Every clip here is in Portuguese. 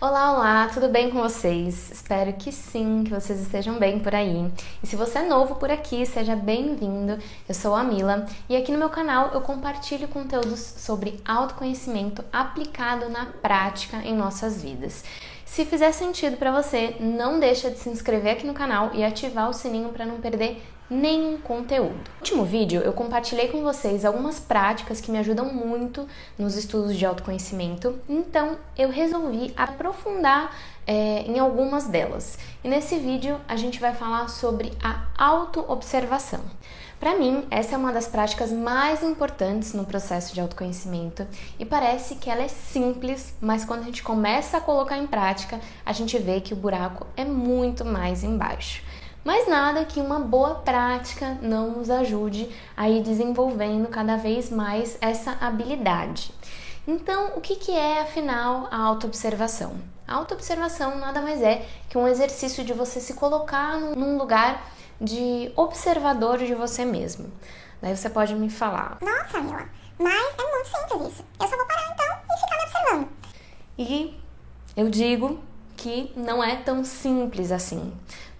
Olá, olá, tudo bem com vocês? Espero que sim, que vocês estejam bem por aí. E se você é novo por aqui, seja bem-vindo. Eu sou a Mila e aqui no meu canal eu compartilho conteúdos sobre autoconhecimento aplicado na prática em nossas vidas. Se fizer sentido para você, não deixa de se inscrever aqui no canal e ativar o sininho para não perder nenhum conteúdo. No último vídeo eu compartilhei com vocês algumas práticas que me ajudam muito nos estudos de autoconhecimento, então eu resolvi aprofundar é, em algumas delas. E nesse vídeo a gente vai falar sobre a autoobservação. Para mim, essa é uma das práticas mais importantes no processo de autoconhecimento e parece que ela é simples, mas quando a gente começa a colocar em prática, a gente vê que o buraco é muito mais embaixo. Mas nada que uma boa prática não nos ajude a ir desenvolvendo cada vez mais essa habilidade. Então, o que, que é afinal a autoobservação? A autoobservação nada mais é que um exercício de você se colocar num lugar de observador de você mesmo. Daí você pode me falar: Nossa, Mila, mas é muito simples isso. Eu só vou parar então e ficar me observando. E eu digo que não é tão simples assim.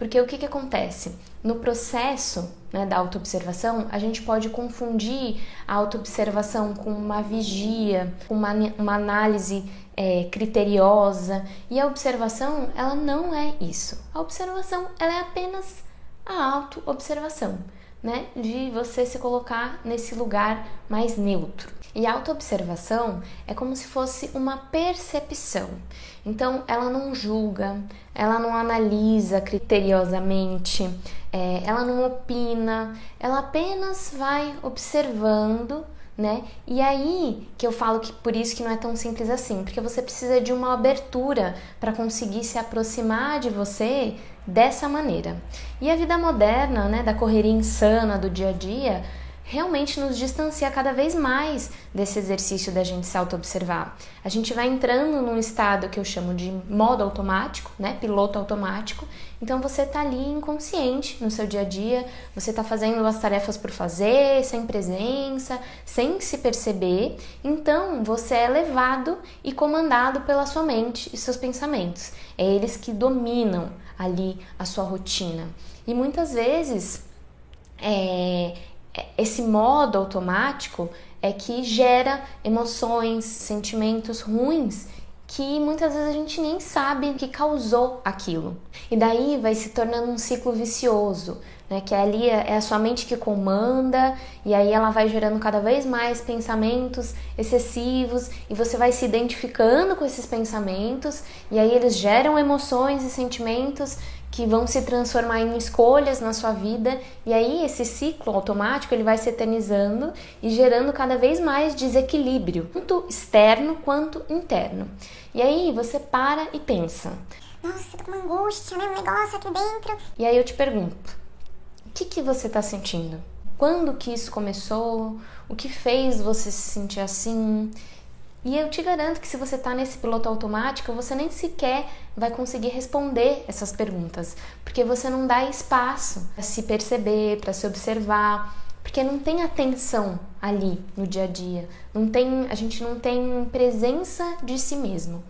Porque o que, que acontece? No processo né, da autoobservação, a gente pode confundir a autoobservação com uma vigia, com uma, uma análise é, criteriosa. E a observação, ela não é isso. A observação, ela é apenas a autoobservação, né? De você se colocar nesse lugar mais neutro. E a autoobservação é como se fosse uma percepção. Então, ela não julga, ela não analisa criteriosamente, é, ela não opina, ela apenas vai observando né? E aí que eu falo que por isso que não é tão simples assim, porque você precisa de uma abertura para conseguir se aproximar de você dessa maneira. E a vida moderna, né, da correria insana do dia a dia, realmente nos distancia cada vez mais desse exercício da gente se auto-observar. A gente vai entrando num estado que eu chamo de modo automático, né? Piloto automático. Então você tá ali inconsciente no seu dia a dia, você tá fazendo as tarefas por fazer, sem presença, sem se perceber. Então você é levado e comandado pela sua mente e seus pensamentos. É eles que dominam ali a sua rotina. E muitas vezes é, esse modo automático é que gera emoções, sentimentos ruins que muitas vezes a gente nem sabe que causou aquilo. E daí vai se tornando um ciclo vicioso, né? Que ali é a sua mente que comanda e aí ela vai gerando cada vez mais pensamentos excessivos e você vai se identificando com esses pensamentos e aí eles geram emoções e sentimentos que vão se transformar em escolhas na sua vida e aí esse ciclo automático ele vai se eternizando e gerando cada vez mais desequilíbrio, tanto externo quanto interno. E aí você para e pensa: Nossa, tô com uma angústia, né? Um negócio aqui dentro. E aí eu te pergunto: o que, que você está sentindo? Quando que isso começou? O que fez você se sentir assim? E eu te garanto que se você está nesse piloto automático, você nem sequer vai conseguir responder essas perguntas, porque você não dá espaço para se perceber, para se observar, porque não tem atenção ali no dia a dia, não tem, a gente não tem presença de si mesmo.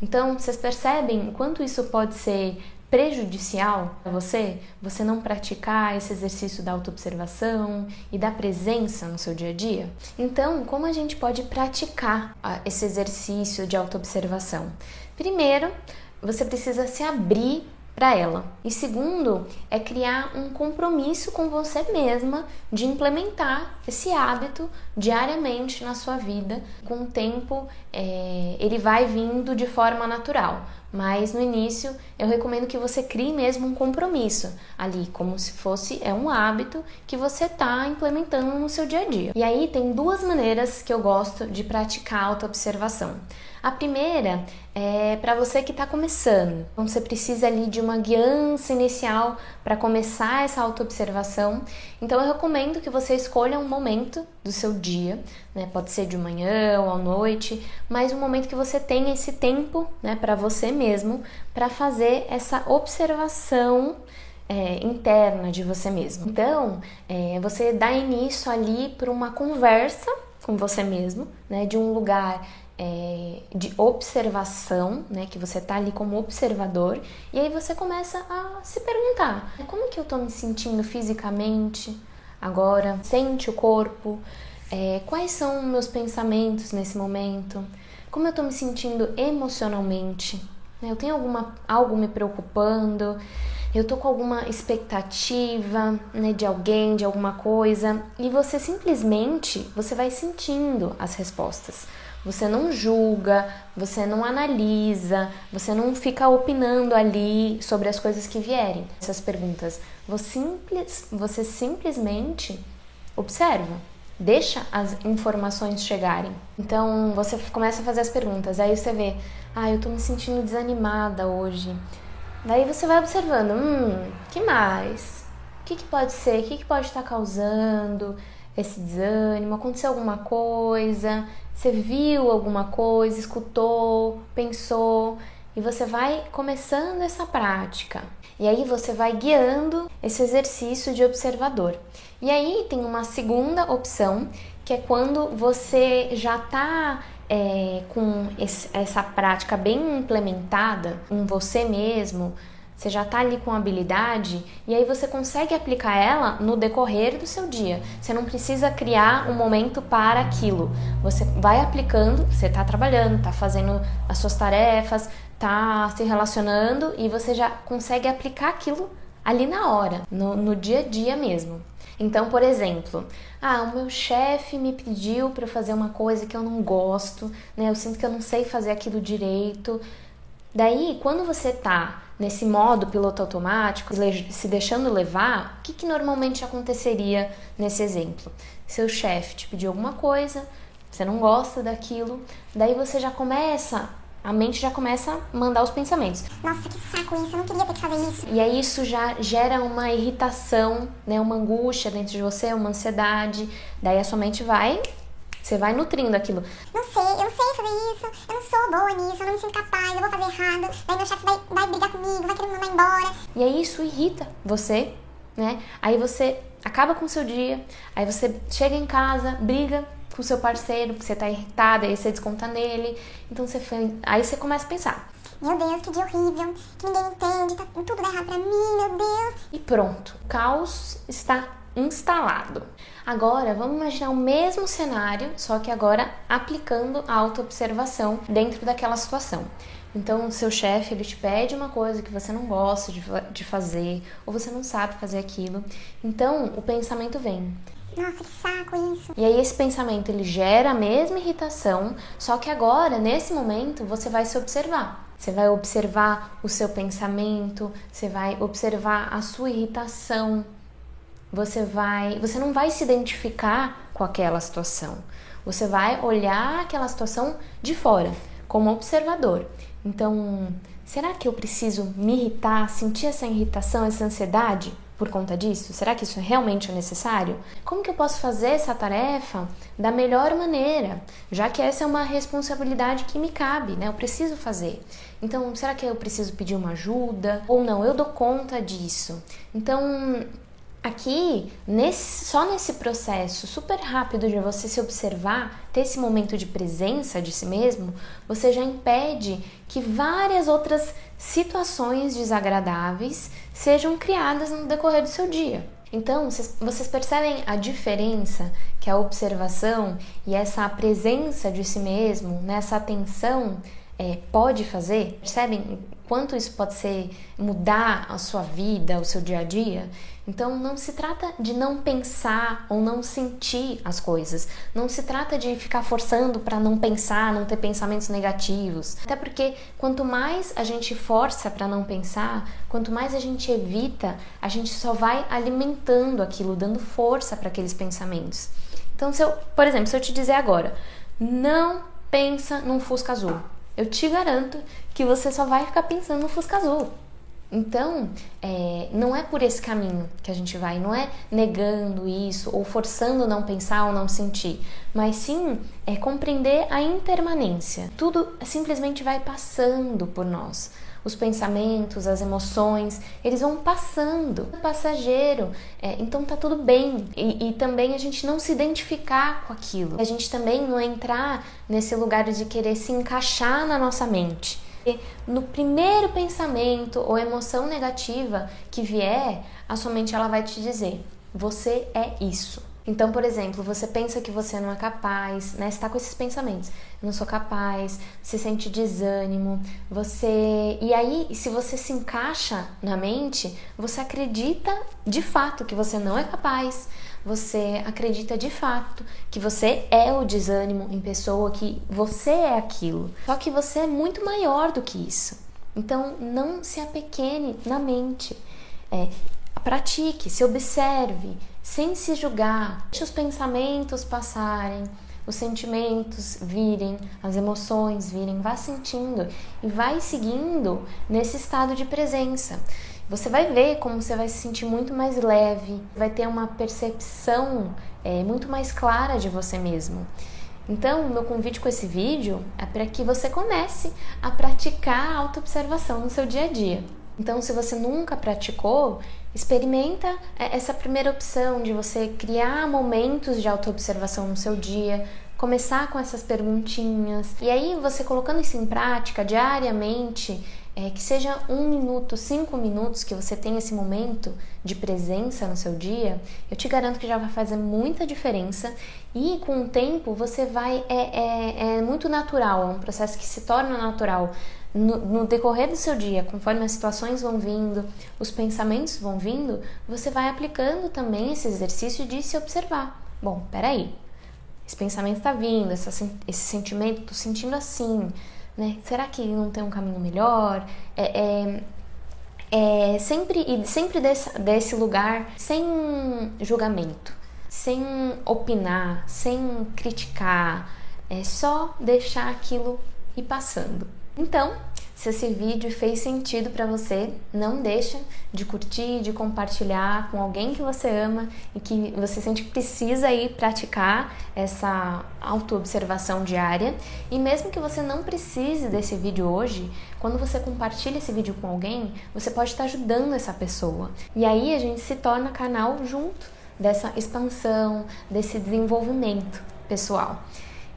Então, vocês percebem quanto isso pode ser prejudicial para você, você não praticar esse exercício da autoobservação e da presença no seu dia a dia? Então, como a gente pode praticar ah, esse exercício de autoobservação? Primeiro, você precisa se abrir para ela. E segundo, é criar um compromisso com você mesma de implementar esse hábito diariamente na sua vida. Com o tempo, é, ele vai vindo de forma natural. Mas no início eu recomendo que você crie mesmo um compromisso ali, como se fosse é um hábito que você está implementando no seu dia a dia. E aí tem duas maneiras que eu gosto de praticar autoobservação. A primeira é para você que está começando. Então você precisa ali de uma guiança inicial para começar essa autoobservação. Então eu recomendo que você escolha um momento do seu dia, né? Pode ser de manhã ou à noite, mas um momento que você tenha esse tempo, né, para você mesmo, para fazer essa observação é, interna de você mesmo. Então, é, você dá início ali para uma conversa com você mesmo, né, de um lugar é, de observação, né? Que você tá ali como observador, e aí você começa a se perguntar: como que eu tô me sentindo fisicamente agora? Sente o corpo? É, quais são meus pensamentos nesse momento? Como eu tô me sentindo emocionalmente? Eu tenho alguma, algo me preocupando? eu tô com alguma expectativa, né, de alguém, de alguma coisa, e você simplesmente, você vai sentindo as respostas. Você não julga, você não analisa, você não fica opinando ali sobre as coisas que vierem. Essas perguntas, você, simples, você simplesmente observa, deixa as informações chegarem. Então você começa a fazer as perguntas, aí você vê, ah, eu tô me sentindo desanimada hoje. Daí você vai observando, hum, que mais? O que, que pode ser? O que, que pode estar causando esse desânimo? Aconteceu alguma coisa? Você viu alguma coisa, escutou, pensou? E você vai começando essa prática. E aí você vai guiando esse exercício de observador. E aí tem uma segunda opção, que é quando você já está é, com esse, essa prática bem implementada em você mesmo, você já está ali com habilidade e aí você consegue aplicar ela no decorrer do seu dia. Você não precisa criar um momento para aquilo. Você vai aplicando, você está trabalhando, está fazendo as suas tarefas, está se relacionando e você já consegue aplicar aquilo ali na hora, no, no dia a dia mesmo. Então, por exemplo, ah, o meu chefe me pediu para fazer uma coisa que eu não gosto, né? Eu sinto que eu não sei fazer aquilo direito. Daí, quando você tá nesse modo piloto automático, se deixando levar, o que, que normalmente aconteceria nesse exemplo? Seu chefe te pediu alguma coisa, você não gosta daquilo, daí você já começa a mente já começa a mandar os pensamentos. Nossa, que saco isso, eu não queria ter que fazer isso. E aí isso já gera uma irritação, né, uma angústia dentro de você, uma ansiedade. Daí a sua mente vai, você vai nutrindo aquilo. Não sei, eu não sei fazer isso, eu não sou boa nisso, eu não me sinto capaz, eu vou fazer errado. Daí meu chefe vai, vai brigar comigo, vai querer me mandar embora. E aí isso irrita você, né? Aí você acaba com o seu dia, aí você chega em casa, briga com o seu parceiro, porque você tá irritada, aí você desconta nele. Então você aí você começa a pensar. Meu Deus, que dia horrível, que ninguém entende, tá tudo errado pra mim, meu Deus. E pronto, o caos está instalado. Agora, vamos imaginar o mesmo cenário, só que agora aplicando a autoobservação dentro daquela situação. Então, o seu chefe ele te pede uma coisa que você não gosta de, de fazer, ou você não sabe fazer aquilo. Então, o pensamento vem: nossa, que saco isso. E aí esse pensamento ele gera a mesma irritação, só que agora, nesse momento, você vai se observar. Você vai observar o seu pensamento, você vai observar a sua irritação. Você vai, você não vai se identificar com aquela situação. Você vai olhar aquela situação de fora, como observador. Então, será que eu preciso me irritar, sentir essa irritação, essa ansiedade? por conta disso? Será que isso realmente é necessário? Como que eu posso fazer essa tarefa da melhor maneira, já que essa é uma responsabilidade que me cabe, né? Eu preciso fazer. Então, será que eu preciso pedir uma ajuda ou não? Eu dou conta disso. Então, Aqui, nesse, só nesse processo super rápido de você se observar, ter esse momento de presença de si mesmo, você já impede que várias outras situações desagradáveis sejam criadas no decorrer do seu dia. Então, vocês percebem a diferença que a observação e essa presença de si mesmo, nessa atenção, é, pode fazer? Percebem quanto isso pode ser mudar a sua vida, o seu dia a dia? Então não se trata de não pensar ou não sentir as coisas. Não se trata de ficar forçando para não pensar, não ter pensamentos negativos. Até porque quanto mais a gente força para não pensar, quanto mais a gente evita, a gente só vai alimentando aquilo, dando força para aqueles pensamentos. Então, se eu, por exemplo, se eu te dizer agora, não pensa num Fusca azul eu te garanto que você só vai ficar pensando no Fusca Azul. Então, é, não é por esse caminho que a gente vai, não é negando isso ou forçando não pensar ou não sentir, mas sim é compreender a impermanência. Tudo simplesmente vai passando por nós. Os pensamentos, as emoções, eles vão passando, é passageiro, é, então tá tudo bem. E, e também a gente não se identificar com aquilo, a gente também não entrar nesse lugar de querer se encaixar na nossa mente. No primeiro pensamento ou emoção negativa que vier, a sua mente ela vai te dizer: você é isso. Então, por exemplo, você pensa que você não é capaz, né? Você tá com esses pensamentos. Não sou capaz, você sente desânimo, você. E aí, se você se encaixa na mente, você acredita de fato que você não é capaz, você acredita de fato que você é o desânimo em pessoa, que você é aquilo. Só que você é muito maior do que isso. Então, não se apequene na mente. É, pratique, se observe, sem se julgar. Deixe os pensamentos passarem, os sentimentos virem, as emoções virem, vá sentindo e vai seguindo nesse estado de presença. Você vai ver como você vai se sentir muito mais leve, vai ter uma percepção é, muito mais clara de você mesmo. Então, meu convite com esse vídeo é para que você comece a praticar a autoobservação no seu dia a dia. Então, se você nunca praticou, experimenta é, essa primeira opção de você criar momentos de autoobservação no seu dia, começar com essas perguntinhas. E aí, você colocando isso em prática diariamente, é, que seja um minuto, cinco minutos que você tenha esse momento de presença no seu dia, eu te garanto que já vai fazer muita diferença e com o tempo você vai. É, é, é muito natural, é um processo que se torna natural no, no, decorrer do seu dia, conforme as situações vão vindo, os pensamentos vão vindo, você vai aplicando também esse exercício de se observar. Bom, peraí, esse pensamento está vindo, essa, esse sentimento, estou sentindo assim, né? Será que não tem um caminho melhor? É, é, é sempre e sempre desse, desse lugar sem julgamento, sem opinar, sem criticar, é só deixar aquilo ir passando. Então, se esse vídeo fez sentido para você, não deixa de curtir, de compartilhar com alguém que você ama e que você sente que precisa ir praticar essa autoobservação diária. E mesmo que você não precise desse vídeo hoje, quando você compartilha esse vídeo com alguém, você pode estar ajudando essa pessoa. E aí a gente se torna canal junto dessa expansão, desse desenvolvimento pessoal.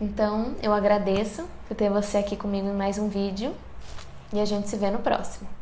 Então, eu agradeço por ter você aqui comigo em mais um vídeo e a gente se vê no próximo.